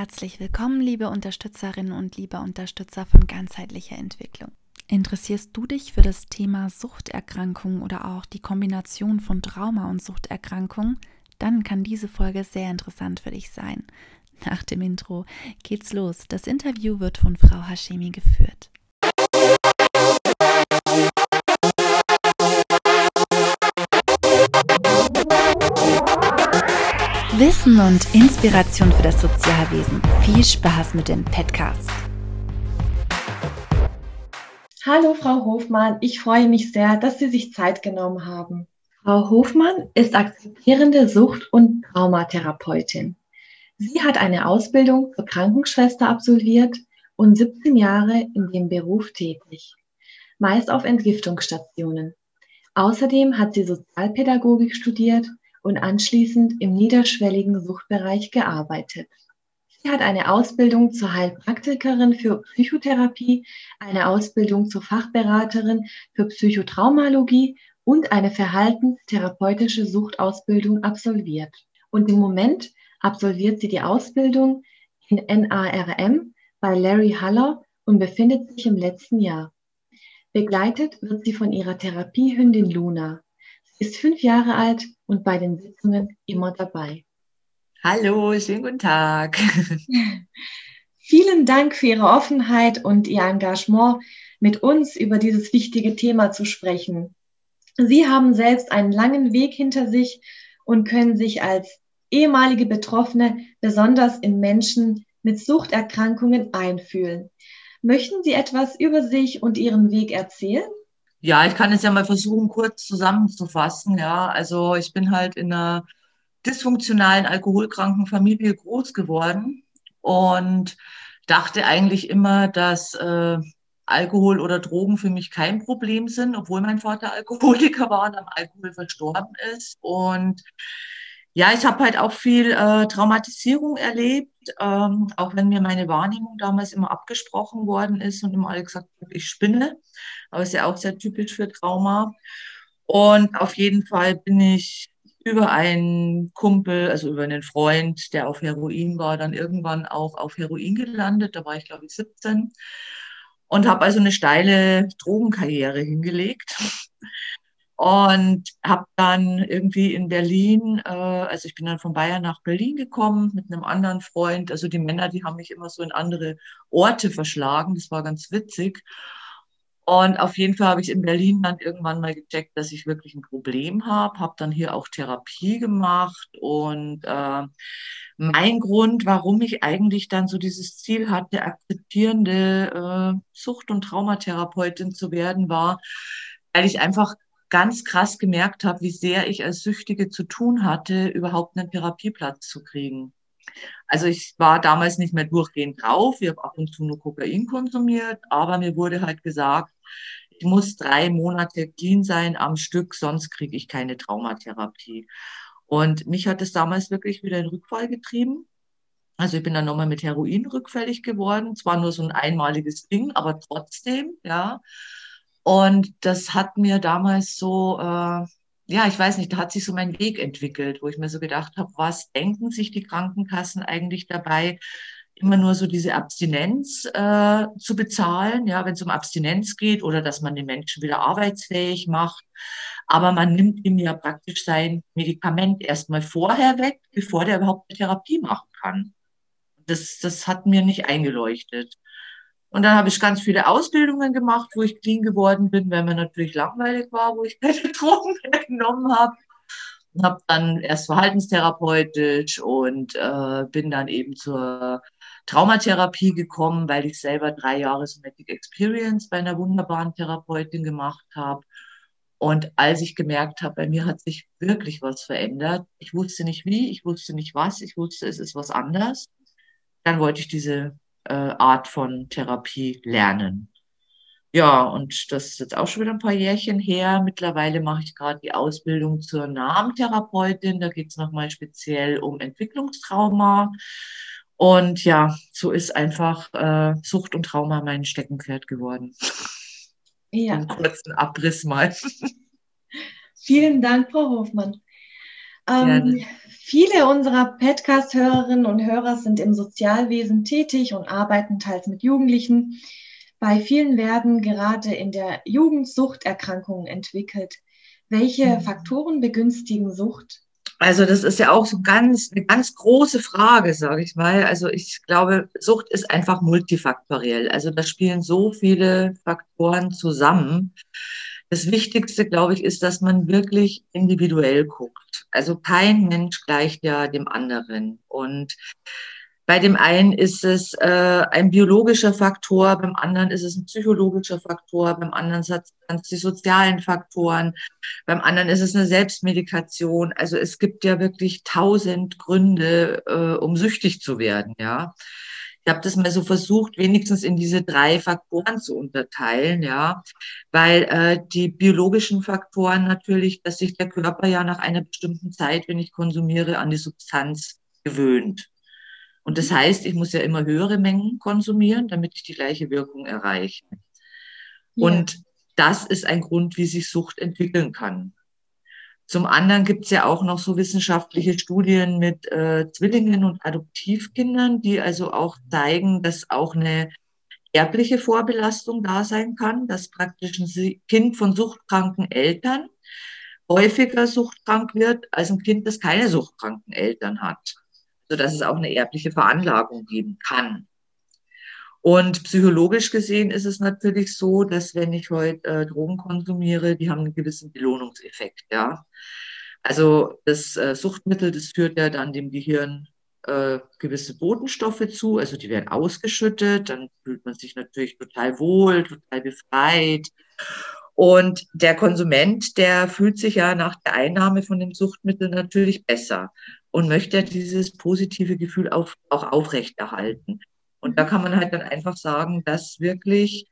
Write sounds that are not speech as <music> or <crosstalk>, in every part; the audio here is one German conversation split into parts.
herzlich willkommen, liebe Unterstützerinnen und liebe Unterstützer von ganzheitlicher Entwicklung. Interessierst du dich für das Thema Suchterkrankung oder auch die Kombination von Trauma und Suchterkrankung? Dann kann diese Folge sehr interessant für dich sein. Nach dem Intro geht's los. Das Interview wird von Frau Hashemi geführt. Wissen und Inspiration für das Sozialwesen. Viel Spaß mit dem Podcast. Hallo Frau Hofmann, ich freue mich sehr, dass Sie sich Zeit genommen haben. Frau Hofmann ist akzeptierende Sucht- und Traumatherapeutin. Sie hat eine Ausbildung zur Krankenschwester absolviert und 17 Jahre in dem Beruf tätig, meist auf Entgiftungsstationen. Außerdem hat sie Sozialpädagogik studiert und anschließend im niederschwelligen Suchtbereich gearbeitet. Sie hat eine Ausbildung zur Heilpraktikerin für Psychotherapie, eine Ausbildung zur Fachberaterin für Psychotraumalogie und eine verhaltenstherapeutische Suchtausbildung absolviert. Und im Moment absolviert sie die Ausbildung in NARM bei Larry Haller und befindet sich im letzten Jahr. Begleitet wird sie von ihrer Therapiehündin Luna. Sie ist fünf Jahre alt und bei den Sitzungen immer dabei. Hallo, schönen guten Tag. <laughs> Vielen Dank für Ihre Offenheit und Ihr Engagement, mit uns über dieses wichtige Thema zu sprechen. Sie haben selbst einen langen Weg hinter sich und können sich als ehemalige Betroffene besonders in Menschen mit Suchterkrankungen einfühlen. Möchten Sie etwas über sich und Ihren Weg erzählen? Ja, ich kann es ja mal versuchen, kurz zusammenzufassen. Ja, also ich bin halt in einer dysfunktionalen, alkoholkranken Familie groß geworden und dachte eigentlich immer, dass äh, Alkohol oder Drogen für mich kein Problem sind, obwohl mein Vater Alkoholiker war und am Alkohol verstorben ist. Und ja, ich habe halt auch viel äh, Traumatisierung erlebt, ähm, auch wenn mir meine Wahrnehmung damals immer abgesprochen worden ist und immer alle gesagt haben, ich spinne. Aber ist ja auch sehr typisch für Trauma. Und auf jeden Fall bin ich über einen Kumpel, also über einen Freund, der auf Heroin war, dann irgendwann auch auf Heroin gelandet. Da war ich, glaube ich, 17 und habe also eine steile Drogenkarriere hingelegt und habe dann irgendwie in Berlin, äh, also ich bin dann von Bayern nach Berlin gekommen mit einem anderen Freund. Also die Männer, die haben mich immer so in andere Orte verschlagen. Das war ganz witzig. Und auf jeden Fall habe ich in Berlin dann irgendwann mal gecheckt, dass ich wirklich ein Problem habe, habe dann hier auch Therapie gemacht und äh, mein Grund, warum ich eigentlich dann so dieses Ziel hatte, akzeptierende äh, Sucht- und Traumatherapeutin zu werden, war, weil ich einfach ganz krass gemerkt habe, wie sehr ich als Süchtige zu tun hatte, überhaupt einen Therapieplatz zu kriegen. Also ich war damals nicht mehr durchgehend drauf, ich habe ab und zu nur Kokain konsumiert, aber mir wurde halt gesagt, ich muss drei Monate clean sein am Stück, sonst kriege ich keine Traumatherapie. Und mich hat es damals wirklich wieder in Rückfall getrieben. Also ich bin dann nochmal mit Heroin rückfällig geworden. Zwar nur so ein einmaliges Ding, aber trotzdem, ja. Und das hat mir damals so, äh, ja, ich weiß nicht, da hat sich so mein Weg entwickelt, wo ich mir so gedacht habe, was denken sich die Krankenkassen eigentlich dabei, immer nur so diese Abstinenz äh, zu bezahlen, ja, wenn es um Abstinenz geht oder dass man den Menschen wieder arbeitsfähig macht. Aber man nimmt ihm ja praktisch sein Medikament erstmal vorher weg, bevor der überhaupt eine Therapie machen kann. Das, das hat mir nicht eingeleuchtet. Und dann habe ich ganz viele Ausbildungen gemacht, wo ich clean geworden bin, weil mir natürlich langweilig war, wo ich <laughs> keine Drogen mehr genommen habe. Und habe dann erst verhaltenstherapeutisch und äh, bin dann eben zur Traumatherapie gekommen, weil ich selber drei Jahre Somatic Experience bei einer wunderbaren Therapeutin gemacht habe. Und als ich gemerkt habe, bei mir hat sich wirklich was verändert, ich wusste nicht wie, ich wusste nicht was, ich wusste, es ist was anders, dann wollte ich diese äh, Art von Therapie lernen. Ja, und das ist jetzt auch schon wieder ein paar Jährchen her. Mittlerweile mache ich gerade die Ausbildung zur Namentherapeutin. Da geht es nochmal speziell um Entwicklungstrauma. Und ja, so ist einfach äh, Sucht und Trauma mein Steckenpferd geworden. Ja. Einen kurzen Abriss mal. <laughs> Vielen Dank, Frau Hofmann. Ähm, viele unserer Podcast-Hörerinnen und Hörer sind im Sozialwesen tätig und arbeiten teils mit Jugendlichen. Bei vielen werden gerade in der Jugend Suchterkrankungen entwickelt. Welche mhm. Faktoren begünstigen Sucht? Also das ist ja auch so ganz eine ganz große Frage, sage ich mal. Also ich glaube, Sucht ist einfach multifaktoriell. Also da spielen so viele Faktoren zusammen. Das Wichtigste, glaube ich, ist, dass man wirklich individuell guckt. Also kein Mensch gleicht ja dem anderen. Und bei dem einen ist es äh, ein biologischer Faktor, beim anderen ist es ein psychologischer Faktor, beim anderen sind es die sozialen Faktoren, beim anderen ist es eine Selbstmedikation. Also es gibt ja wirklich tausend Gründe, äh, um süchtig zu werden, ja. Ich habe das mal so versucht, wenigstens in diese drei Faktoren zu unterteilen, ja, weil äh, die biologischen Faktoren natürlich, dass sich der Körper ja nach einer bestimmten Zeit, wenn ich konsumiere, an die Substanz gewöhnt. Und das heißt, ich muss ja immer höhere Mengen konsumieren, damit ich die gleiche Wirkung erreiche. Ja. Und das ist ein Grund, wie sich Sucht entwickeln kann. Zum anderen gibt es ja auch noch so wissenschaftliche Studien mit äh, Zwillingen und Adoptivkindern, die also auch zeigen, dass auch eine erbliche Vorbelastung da sein kann, dass praktisch ein Kind von suchtkranken Eltern häufiger suchtkrank wird als ein Kind, das keine suchtkranken Eltern hat sodass es auch eine erbliche Veranlagung geben kann. Und psychologisch gesehen ist es natürlich so, dass wenn ich heute äh, Drogen konsumiere, die haben einen gewissen Belohnungseffekt, ja. Also das äh, Suchtmittel, das führt ja dann dem Gehirn äh, gewisse Botenstoffe zu, also die werden ausgeschüttet, dann fühlt man sich natürlich total wohl, total befreit. Und der Konsument, der fühlt sich ja nach der Einnahme von dem Suchtmittel natürlich besser und möchte dieses positive Gefühl auf, auch aufrechterhalten. Und da kann man halt dann einfach sagen, dass wirklich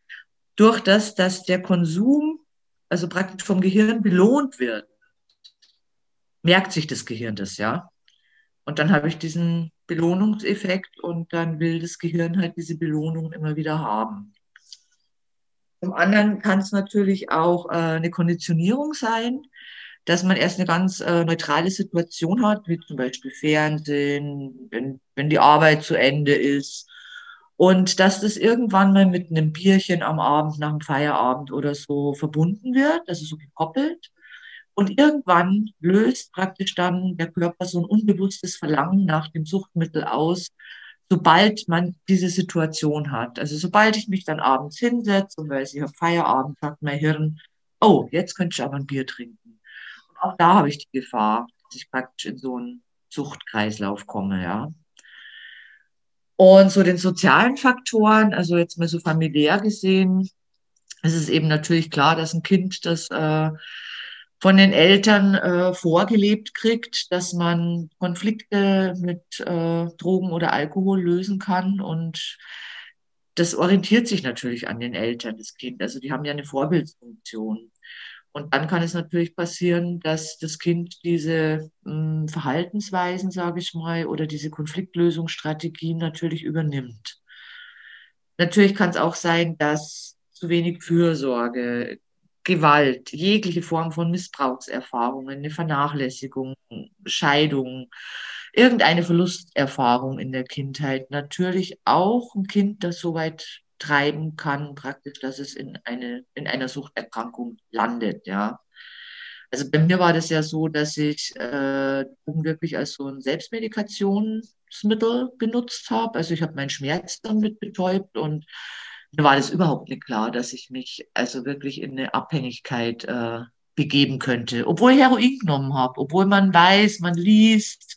durch das, dass der Konsum, also praktisch vom Gehirn belohnt wird, merkt sich das Gehirn das, ja. Und dann habe ich diesen Belohnungseffekt und dann will das Gehirn halt diese Belohnung immer wieder haben. Zum anderen kann es natürlich auch äh, eine Konditionierung sein, dass man erst eine ganz äh, neutrale Situation hat, wie zum Beispiel Fernsehen, wenn, wenn die Arbeit zu Ende ist. Und dass das irgendwann mal mit einem Bierchen am Abend, nach dem Feierabend oder so verbunden wird, also so gekoppelt. Und irgendwann löst praktisch dann der Körper so ein unbewusstes Verlangen nach dem Suchtmittel aus, sobald man diese Situation hat. Also sobald ich mich dann abends hinsetze und weil ich habe Feierabend, sagt mein Hirn, oh, jetzt könnte ich aber ein Bier trinken auch da habe ich die Gefahr, dass ich praktisch in so einen Suchtkreislauf komme, ja. Und so den sozialen Faktoren, also jetzt mal so familiär gesehen, ist es eben natürlich klar, dass ein Kind das äh, von den Eltern äh, vorgelebt kriegt, dass man Konflikte mit äh, Drogen oder Alkohol lösen kann. Und das orientiert sich natürlich an den Eltern, das Kind. Also die haben ja eine Vorbildfunktion. Und dann kann es natürlich passieren, dass das Kind diese mh, hm, Verhaltensweisen, sage ich mal, oder diese Konfliktlösungsstrategien natürlich übernimmt. Natürlich kann es auch sein, dass zu wenig Fürsorge, Gewalt, jegliche Form von Missbrauchserfahrungen, eine Vernachlässigung, Scheidung, irgendeine Verlusterfahrung in der Kindheit natürlich auch ein Kind, das soweit treiben kann, praktisch, dass es in, eine, in einer Suchterkrankung landet, ja. Also bei mir war das ja so, dass ich äh, wirklich als so ein Selbstmedikationsmittel benutzt habe. Also ich habe meinen Schmerz damit betäubt und mir war das überhaupt nicht klar, dass ich mich also wirklich in eine Abhängigkeit äh, begeben könnte, obwohl ich Heroin genommen habe, obwohl man weiß, man liest,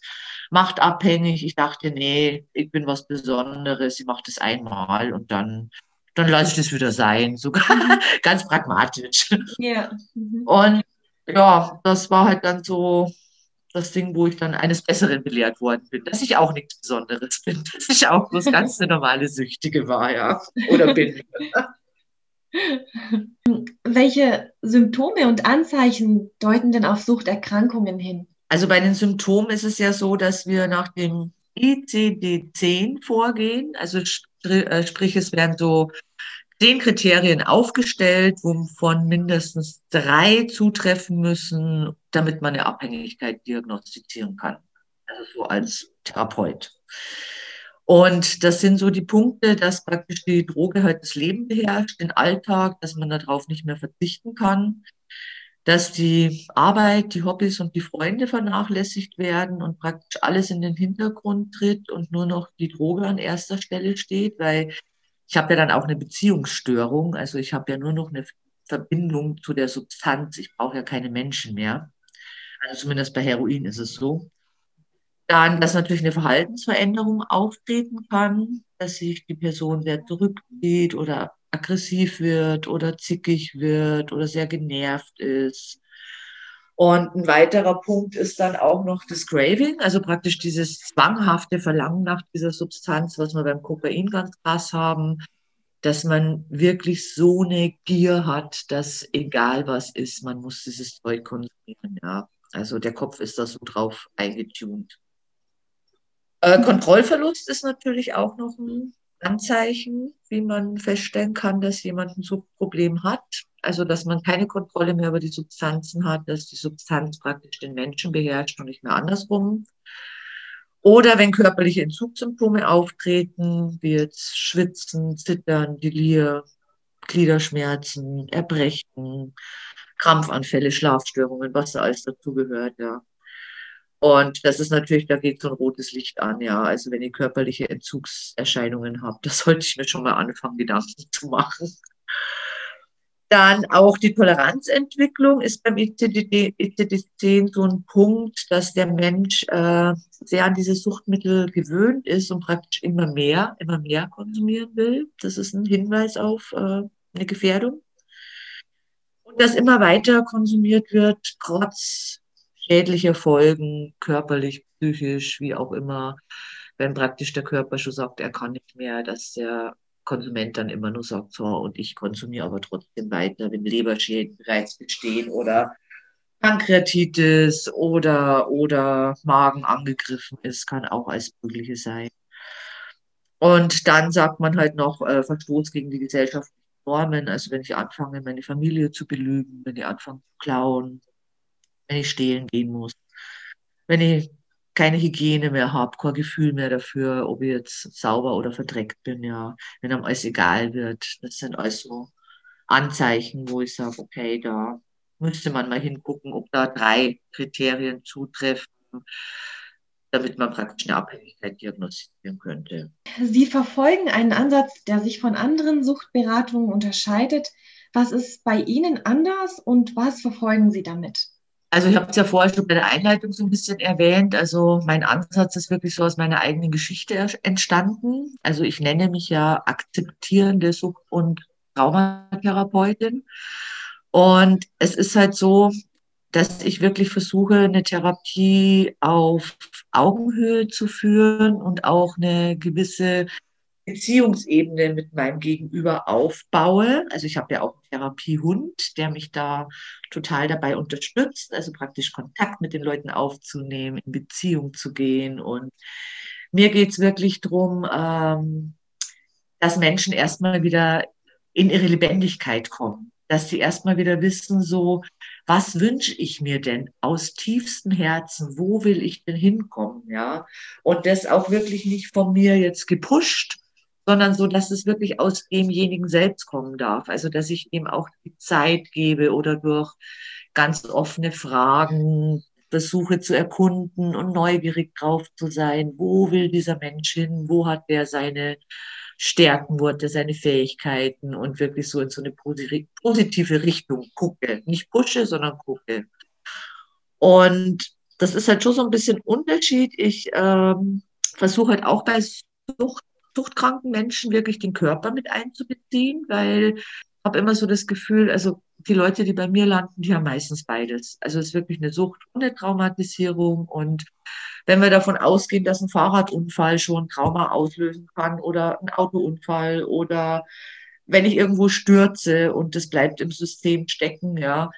macht abhängig. Ich dachte, nee, ich bin was Besonderes, ich mache das einmal und dann, dann lasse ich das wieder sein. Sogar <laughs> ganz pragmatisch. Ja. Mhm. Und ja, das war halt dann so das Ding, wo ich dann eines Besseren belehrt worden bin, dass ich auch nichts Besonderes bin, <laughs> dass ich auch bloß ganz eine normale Süchtige war, ja, oder bin. <laughs> Welche Symptome und Anzeichen deuten denn auf Suchterkrankungen hin? Also bei den Symptomen ist es ja so, dass wir nach dem ICD-10 vorgehen. Also äh, sprich, es werden so zehn Kriterien aufgestellt, wovon mindestens drei zutreffen müssen, damit man eine Abhängigkeit diagnostizieren kann. Also so als Therapeut. Und das sind so die Punkte, dass praktisch die Droge halt das Leben beherrscht, den Alltag, dass man darauf nicht mehr verzichten kann, dass die Arbeit, die Hobbys und die Freunde vernachlässigt werden und praktisch alles in den Hintergrund tritt und nur noch die Droge an erster Stelle steht, weil ich habe ja dann auch eine Beziehungsstörung, also ich habe ja nur noch eine Verbindung zu der Substanz, ich brauche ja keine Menschen mehr. Also zumindest bei Heroin ist es so. Dann, dass natürlich eine Verhaltensveränderung auftreten kann, dass sich die Person sehr zurückzieht oder aggressiv wird oder zickig wird oder sehr genervt ist. Und ein weiterer Punkt ist dann auch noch das Craving, also praktisch dieses zwanghafte Verlangen nach dieser Substanz, was wir beim Kokain ganz krass haben, dass man wirklich so eine Gier hat, dass egal was ist, man muss dieses Zeug konsumieren. Ja. Also der Kopf ist da so drauf eingetunt. Äh, Kontrollverlust ist natürlich auch noch ein Anzeichen, wie man feststellen kann, dass jemand ein Suchtproblem hat. Also, dass man keine Kontrolle mehr über die Substanzen hat, dass die Substanz praktisch den Menschen beherrscht und nicht mehr andersrum. Oder wenn körperliche Entzugssymptome auftreten, wie jetzt Schwitzen, Zittern, Delir, Gliederschmerzen, Erbrechen, Krampfanfälle, Schlafstörungen, was da alles dazugehört, ja. Und das ist natürlich, da geht so ein rotes Licht an, ja. Also wenn ihr körperliche Entzugserscheinungen habt, <laughs> das sollte ich mir schon mal anfangen, Gedanken zu machen. Dann auch die Toleranzentwicklung ist beim ICD-10 so ein Punkt, dass der Mensch äh, sehr an diese Suchtmittel gewöhnt ist und praktisch immer mehr, immer mehr konsumieren will. Das ist ein Hinweis auf äh, eine Gefährdung. Und dass immer weiter konsumiert wird, trotz schädliche Folgen, körperlich, psychisch, wie auch immer, wenn praktisch der Körper schon sagt, er kann nicht mehr, dass der Konsument dann immer nur sagt, so, und ich konsumiere aber trotzdem weiter, wenn Leberschäden bereits bestehen oder Pankreatitis oder, oder Magen angegriffen ist, kann auch als mögliche sein. Und dann sagt man halt noch äh, Verstoß gegen die gesellschaftlichen Normen. Also wenn ich anfange, meine Familie zu belügen, wenn ich anfange zu klauen, wenn ich stehlen gehen muss, wenn ich keine Hygiene mehr habe, kein Gefühl mehr dafür, ob ich jetzt sauber oder verdreckt bin, ja, wenn einem alles egal wird. Das sind alles so Anzeichen, wo ich sage, okay, da müsste man mal hingucken, ob da drei Kriterien zutreffen, damit man praktisch eine Abhängigkeit diagnostizieren könnte. Sie verfolgen einen Ansatz, der sich von anderen Suchtberatungen unterscheidet. Was ist bei Ihnen anders und was verfolgen Sie damit? Also ich habe es ja vorher schon bei der Einleitung so ein bisschen erwähnt. Also mein Ansatz ist wirklich so aus meiner eigenen Geschichte entstanden. Also ich nenne mich ja akzeptierende Sucht- und Traumatherapeutin. Und es ist halt so, dass ich wirklich versuche, eine Therapie auf Augenhöhe zu führen und auch eine gewisse Beziehungsebene mit meinem Gegenüber aufbaue. Also ich habe ja auch einen Therapiehund, der mich da total dabei unterstützt, also praktisch Kontakt mit den Leuten aufzunehmen, in Beziehung zu gehen. Und mir geht es wirklich darum, ähm, dass Menschen erstmal wieder in ihre Lebendigkeit kommen, dass sie erstmal wieder wissen, so, was wünsche ich mir denn aus tiefstem Herzen? Wo will ich denn hinkommen? Ja, und das auch wirklich nicht von mir jetzt gepusht, sondern so, dass es wirklich aus demjenigen selbst kommen darf. Also, dass ich ihm auch die Zeit gebe oder durch ganz offene Fragen versuche zu erkunden und neugierig drauf zu sein. Wo will dieser Mensch hin? Wo hat der seine Stärken, wo hat er seine Fähigkeiten und wirklich so in so eine positive Richtung gucke. Nicht pushe, sondern gucke. Und das ist halt schon so ein bisschen Unterschied. Ich ähm, versuche halt auch bei Sucht suchtkranken Menschen wirklich den Körper mit einzubeziehen, weil ich habe immer so das Gefühl, also die Leute, die bei mir landen, die haben meistens beides. Also es ist wirklich eine Sucht und eine Traumatisierung. Und wenn wir davon ausgehen, dass ein Fahrradunfall schon Trauma auslösen kann oder ein Autounfall oder wenn ich irgendwo stürze und das bleibt im System stecken, ja,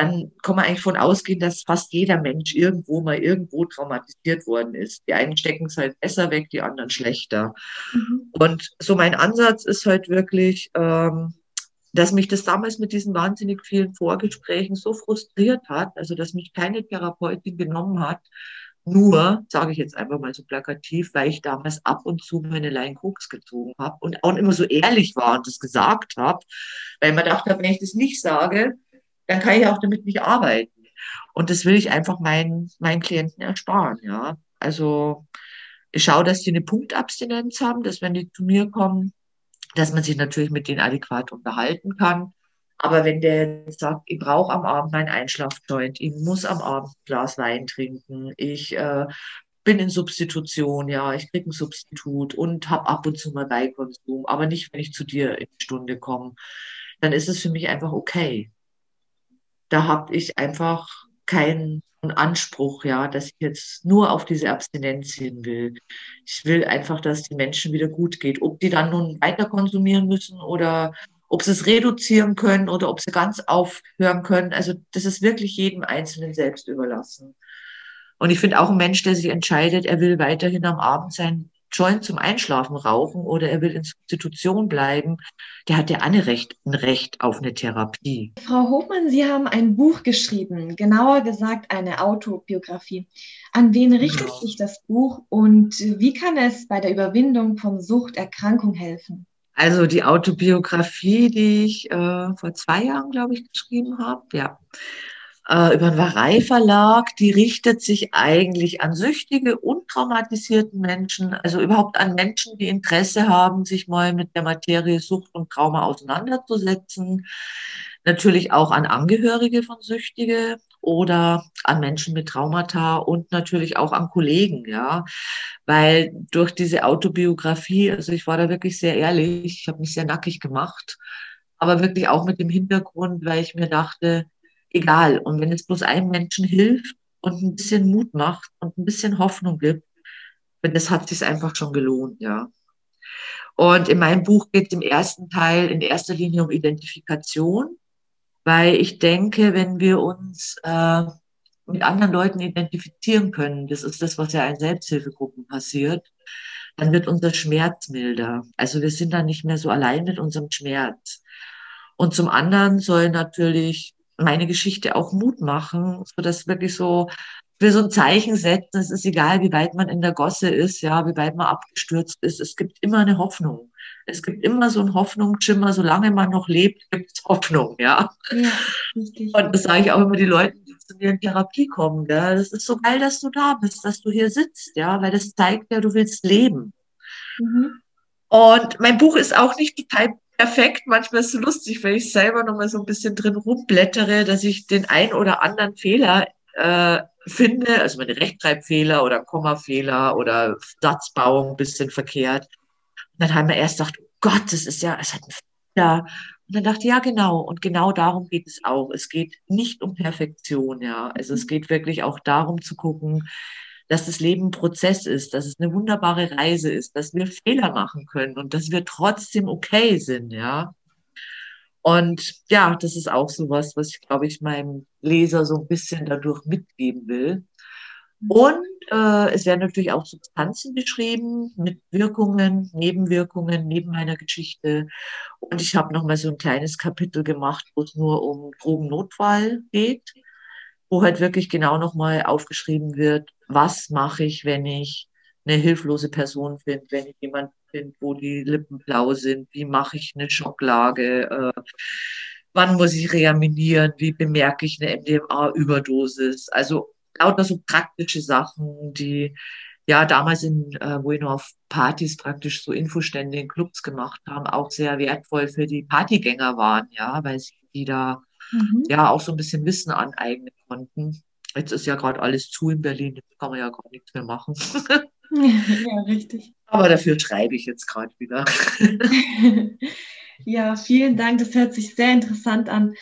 dann kann man eigentlich von ausgehen, dass fast jeder Mensch irgendwo mal irgendwo traumatisiert worden ist. Die einen stecken es halt besser weg, die anderen schlechter. Mhm. Und so mein Ansatz ist halt wirklich, ähm, dass mich das damals mit diesen wahnsinnig vielen Vorgesprächen so frustriert hat, also dass mich keine Therapeutin genommen hat, nur, sage ich jetzt einfach mal so plakativ, weil ich damals ab und zu meine Line Koks gezogen habe und auch immer so ehrlich war und das gesagt habe, weil man dachte, wenn ich das nicht sage, dann kann ich auch damit nicht arbeiten. Und das will ich einfach meinen, meinen Klienten ersparen, ja. Also ich schaue, dass die eine Punktabstinenz haben, dass wenn die zu mir kommen, dass man sich natürlich mit denen adäquat unterhalten kann. Aber wenn der sagt, ich brauche am Abend meinen Einschlafjoint, ich muss am Abend ein Glas Wein trinken, ich äh, bin in Substitution, ja, ich kriege ein Substitut und habe ab und zu mal Beikonsum, aber nicht, wenn ich zu dir in die Stunde komme, dann ist es für mich einfach okay. Da habe ich einfach keinen Anspruch, ja, dass ich jetzt nur auf diese Abstinenz hin will. Ich will einfach, dass die Menschen wieder gut geht. Ob die dann nun weiter konsumieren müssen oder ob sie es reduzieren können oder ob sie ganz aufhören können. Also das ist wirklich jedem Einzelnen selbst überlassen. Und ich finde auch ein Mensch, der sich entscheidet, er will weiterhin am Abend sein Joint zum Einschlafen rauchen oder er will in Substitution bleiben, der hat ja alle Recht, ein Recht auf eine Therapie. Frau Hofmann, Sie haben ein Buch geschrieben, genauer gesagt eine Autobiografie. An wen richtet genau. sich das Buch und wie kann es bei der Überwindung von Suchterkrankung helfen? Also die Autobiografie, die ich äh, vor zwei Jahren, glaube ich, geschrieben habe, ja, äh, über den Warei Verlag, die richtet sich eigentlich an süchtige und traumatisierten Menschen, also überhaupt an Menschen, die Interesse haben, sich mal mit der Materie Sucht und Trauma auseinanderzusetzen. Natürlich auch an Angehörige von Süchtige oder an Menschen mit Traumata und natürlich auch an Kollegen, ja, weil durch diese Autobiografie, also ich war da wirklich sehr ehrlich, ich habe mich sehr nackig gemacht, aber wirklich auch mit dem Hintergrund, weil ich mir dachte, egal. Und wenn es bloß einem Menschen hilft und ein bisschen Mut macht und ein bisschen Hoffnung gibt, das hat sich einfach schon gelohnt, ja. Und in meinem Buch geht es im ersten Teil in erster Linie um Identifikation, weil ich denke, wenn wir uns äh, mit anderen Leuten identifizieren können, das ist das, was ja in Selbsthilfegruppen passiert, dann wird unser Schmerz milder. Also wir sind dann nicht mehr so allein mit unserem Schmerz. Und zum anderen soll natürlich meine Geschichte auch Mut machen, so dass wirklich so wir so ein Zeichen setzen. Es ist egal, wie weit man in der Gosse ist, ja, wie weit man abgestürzt ist. Es gibt immer eine Hoffnung. Es gibt immer so ein Hoffnungsschimmer, solange man noch lebt, gibt es Hoffnung, ja. ja Und das sage ich auch immer die Leute, die zu mir in Therapie kommen. Ja. Das ist so geil, dass du da bist, dass du hier sitzt, ja, weil das zeigt ja, du willst leben. Mhm. Und mein Buch ist auch nicht total perfekt. Manchmal ist es lustig, wenn ich selber noch mal so ein bisschen drin rumblättere, dass ich den ein oder anderen Fehler äh, finde, also meine Rechtschreibfehler oder Kommafehler oder Satzbauung ein bisschen verkehrt. Und dann haben wir erst gedacht, oh Gott, das ist ja, es hat einen Fehler. Und dann dachte ich, ja, genau. Und genau darum geht es auch. Es geht nicht um Perfektion, ja. Also es geht wirklich auch darum zu gucken, dass das Leben ein Prozess ist, dass es eine wunderbare Reise ist, dass wir Fehler machen können und dass wir trotzdem okay sind, ja. Und ja, das ist auch so was, was ich, glaube ich, meinem Leser so ein bisschen dadurch mitgeben will. Und äh, es werden natürlich auch Substanzen beschrieben mit Wirkungen, Nebenwirkungen neben meiner Geschichte. Und ich habe nochmal so ein kleines Kapitel gemacht, wo es nur um Drogennotfall geht wo halt wirklich genau nochmal aufgeschrieben wird, was mache ich, wenn ich eine hilflose Person finde, wenn ich jemanden finde, wo die Lippen blau sind, wie mache ich eine Schocklage, äh, wann muss ich reanimieren, wie bemerke ich eine MDMA-Überdosis. Also lauter so praktische Sachen, die ja damals in, äh, wo ich noch auf Partys praktisch so Infostände in Clubs gemacht haben, auch sehr wertvoll für die Partygänger waren, ja, weil sie die da mhm. ja auch so ein bisschen Wissen aneignen konnten. Jetzt ist ja gerade alles zu in Berlin, jetzt kann man ja gar nichts mehr machen. <laughs> <laughs> ja, richtig. Aber dafür schreibe ich jetzt gerade wieder. <laughs> ja, vielen Dank. Das hört sich sehr interessant an.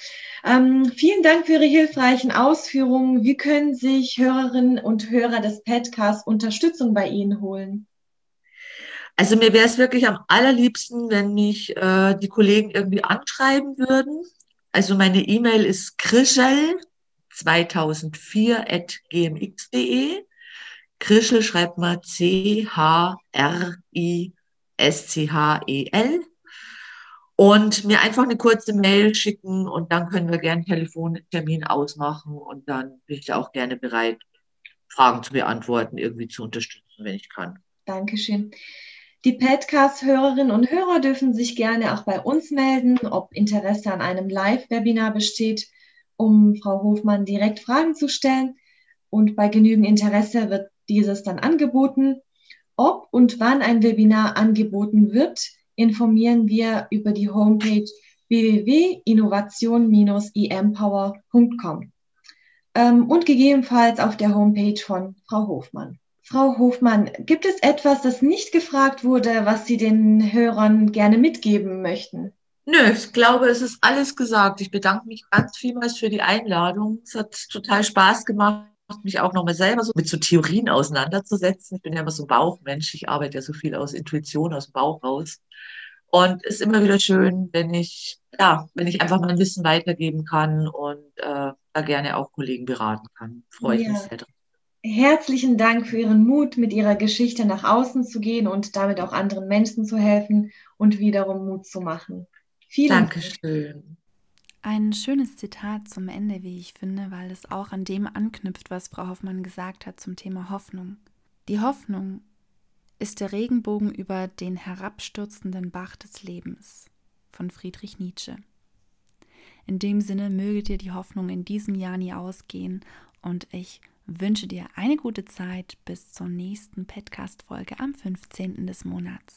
Ähm, vielen Dank für Ihre hilfreichen Ausführungen. Wie können sich Hörerinnen und Hörer des Podcasts Unterstützung bei Ihnen holen? Also mir wäre es wirklich am allerliebsten, wenn mich äh, die Kollegen irgendwie anschreiben würden. Also meine E-Mail ist krischel 2004.gmx.de. Krischel schreibt mal C-H-R-I-S-C-H-E-L. Und mir einfach eine kurze Mail schicken und dann können wir gerne einen Telefontermin ausmachen und dann bin ich da auch gerne bereit, Fragen zu beantworten, irgendwie zu unterstützen, wenn ich kann. Dankeschön. Die Podcast-Hörerinnen und Hörer dürfen sich gerne auch bei uns melden, ob Interesse an einem Live-Webinar besteht, um Frau Hofmann direkt Fragen zu stellen. Und bei genügend Interesse wird dieses dann angeboten. Ob und wann ein Webinar angeboten wird, informieren wir über die Homepage www.innovation-empower.com ähm, und gegebenenfalls auf der Homepage von Frau Hofmann. Frau Hofmann, gibt es etwas, das nicht gefragt wurde, was Sie den Hörern gerne mitgeben möchten? Nö, ich glaube, es ist alles gesagt. Ich bedanke mich ganz vielmals für die Einladung. Es hat total Spaß gemacht, mich auch nochmal selber so mit so Theorien auseinanderzusetzen. Ich bin ja immer so ein Bauchmensch. Ich arbeite ja so viel aus Intuition, aus dem Bauch raus. Und es ist immer wieder schön, wenn ich, ja, wenn ich einfach mein Wissen weitergeben kann und äh, da gerne auch Kollegen beraten kann. Freue ich ja. mich sehr drauf. Herzlichen Dank für Ihren Mut, mit Ihrer Geschichte nach außen zu gehen und damit auch anderen Menschen zu helfen und wiederum Mut zu machen. Vielen Dankeschön. Dank. Ein schönes Zitat zum Ende, wie ich finde, weil es auch an dem anknüpft, was Frau Hoffmann gesagt hat zum Thema Hoffnung. Die Hoffnung ist der Regenbogen über den herabstürzenden Bach des Lebens von Friedrich Nietzsche. In dem Sinne möge dir die Hoffnung in diesem Jahr nie ausgehen und ich wünsche dir eine gute Zeit bis zur nächsten Podcast-Folge am 15. des Monats.